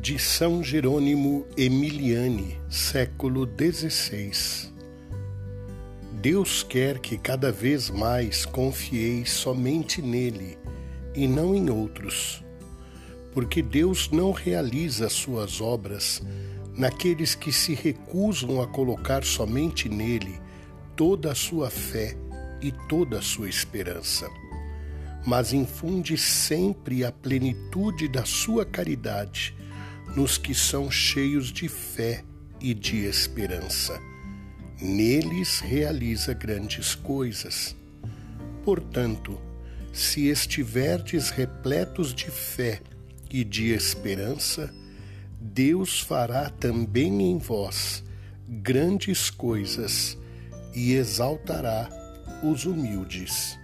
de São Jerônimo Emiliani, século XVI. Deus quer que cada vez mais confieis somente nele e não em outros, porque Deus não realiza suas obras naqueles que se recusam a colocar somente nele toda a sua fé e toda a sua esperança, mas infunde sempre a plenitude da sua caridade nos que são cheios de fé e de esperança. Neles realiza grandes coisas. Portanto, se estiverdes repletos de fé e de esperança, Deus fará também em vós grandes coisas e exaltará os humildes.